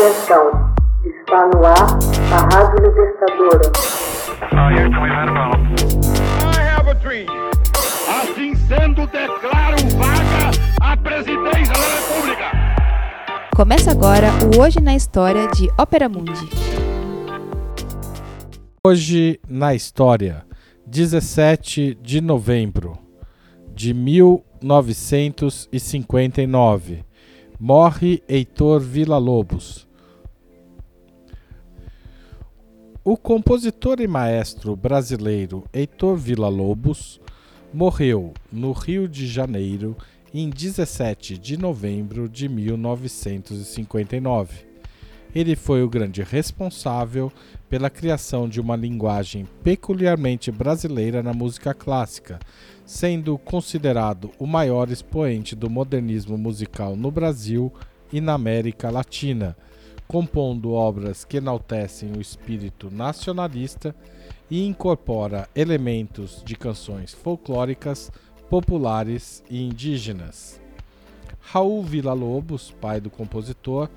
Atenção, está no ar a Rádio Libertadora. Assim sendo, declaro vaga a presidência da República. Começa agora o Hoje na História de Ópera Mundi. Hoje na História, 17 de novembro de 1959, morre Heitor Villa-Lobos. O compositor e maestro brasileiro Heitor Villa-Lobos morreu no Rio de Janeiro em 17 de novembro de 1959. Ele foi o grande responsável pela criação de uma linguagem peculiarmente brasileira na música clássica, sendo considerado o maior expoente do modernismo musical no Brasil e na América Latina, compondo obras que enaltecem o espírito nacionalista e incorpora elementos de canções folclóricas, populares e indígenas. Raul Villa-Lobos, pai do compositor,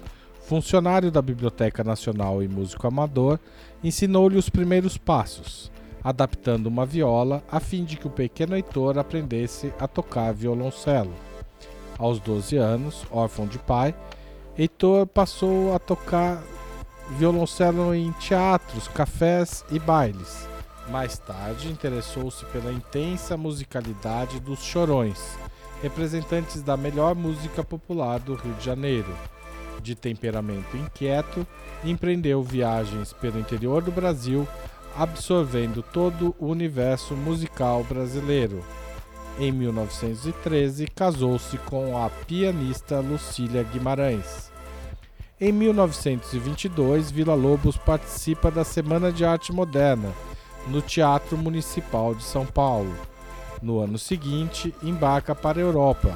funcionário da Biblioteca Nacional e músico amador, ensinou-lhe os primeiros passos, adaptando uma viola a fim de que o pequeno Heitor aprendesse a tocar violoncelo. Aos 12 anos, órfão de pai, Heitor passou a tocar violoncelo em teatros, cafés e bailes. Mais tarde, interessou-se pela intensa musicalidade dos chorões, representantes da melhor música popular do Rio de Janeiro de temperamento inquieto, empreendeu viagens pelo interior do Brasil, absorvendo todo o universo musical brasileiro. Em 1913, casou-se com a pianista Lucília Guimarães. Em 1922, Vila Lobos participa da Semana de Arte Moderna, no Teatro Municipal de São Paulo. No ano seguinte, embarca para a Europa,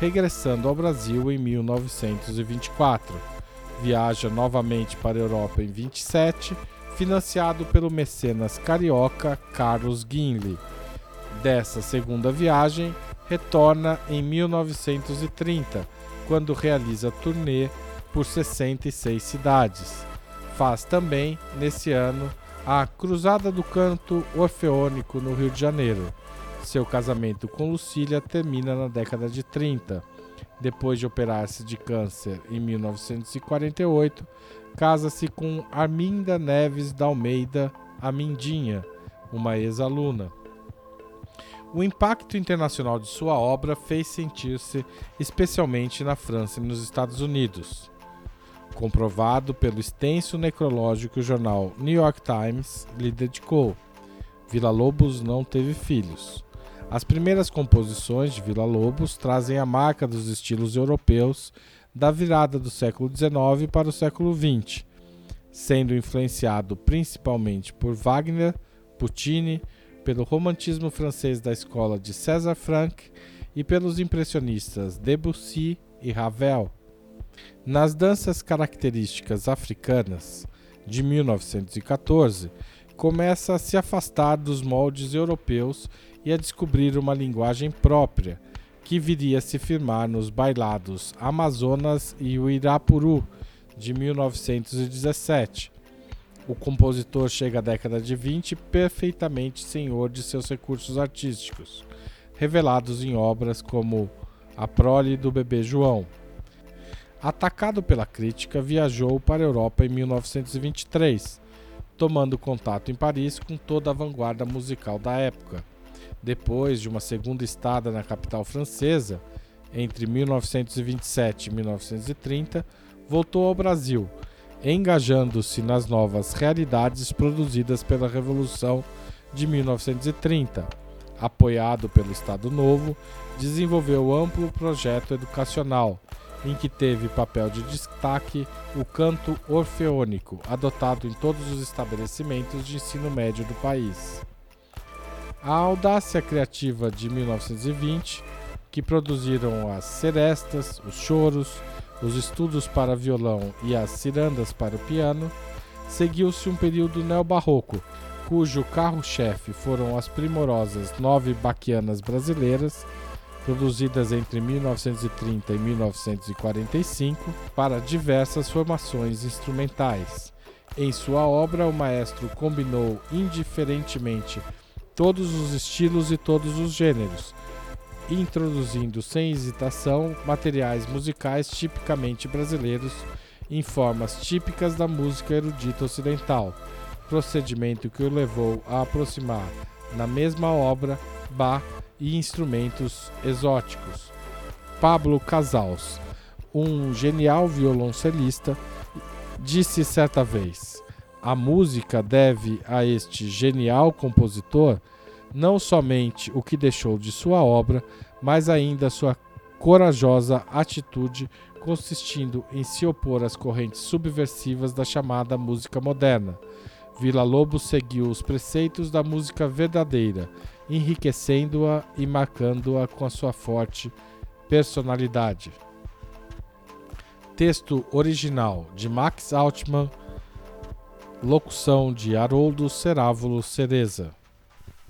regressando ao Brasil em 1924. Viaja novamente para a Europa em 27, financiado pelo mecenas carioca Carlos Guinle. Dessa segunda viagem, retorna em 1930, quando realiza turnê por 66 cidades. Faz também, nesse ano, a Cruzada do Canto Orfeônico no Rio de Janeiro. Seu casamento com Lucília termina na década de 30. Depois de operar-se de câncer em 1948, casa-se com Arminda Neves da Almeida Amindinha, uma ex-aluna. O impacto internacional de sua obra fez sentir-se especialmente na França e nos Estados Unidos. Comprovado pelo extenso necrológico que o jornal New York Times lhe dedicou, Vila Lobos não teve filhos. As primeiras composições de Vila Lobos trazem a marca dos estilos europeus da virada do século XIX para o século XX, sendo influenciado principalmente por Wagner, Puccini, pelo romantismo francês da escola de César Franck e pelos impressionistas Debussy e Ravel. Nas danças características africanas de 1914, começa a se afastar dos moldes europeus e a descobrir uma linguagem própria, que viria a se firmar nos bailados Amazonas e o Irapuru, de 1917. O compositor chega à década de 20 perfeitamente senhor de seus recursos artísticos, revelados em obras como A Prole do Bebê João. Atacado pela crítica, viajou para a Europa em 1923, tomando contato em Paris com toda a vanguarda musical da época depois de uma segunda estada na capital francesa, entre 1927 e 1930, voltou ao Brasil, engajando-se nas novas realidades produzidas pela Revolução de 1930. Apoiado pelo Estado Novo, desenvolveu amplo projeto educacional, em que teve papel de destaque o canto orfeônico, adotado em todos os estabelecimentos de ensino médio do país. A audácia criativa de 1920, que produziram as serestas, os choros, os estudos para violão e as cirandas para o piano, seguiu-se um período neobarroco, cujo carro-chefe foram as primorosas nove baquianas brasileiras, produzidas entre 1930 e 1945 para diversas formações instrumentais. Em sua obra, o maestro combinou indiferentemente todos os estilos e todos os gêneros, introduzindo sem hesitação materiais musicais tipicamente brasileiros em formas típicas da música erudita ocidental, procedimento que o levou a aproximar na mesma obra Bach e instrumentos exóticos. Pablo Casals, um genial violoncelista, disse certa vez: a música deve a este genial compositor não somente o que deixou de sua obra, mas ainda sua corajosa atitude consistindo em se opor às correntes subversivas da chamada música moderna. Vila Lobos seguiu os preceitos da música verdadeira, enriquecendo-a e marcando-a com a sua forte personalidade. Texto original de Max Altman, locução de Haroldo Cerávulo Cereza.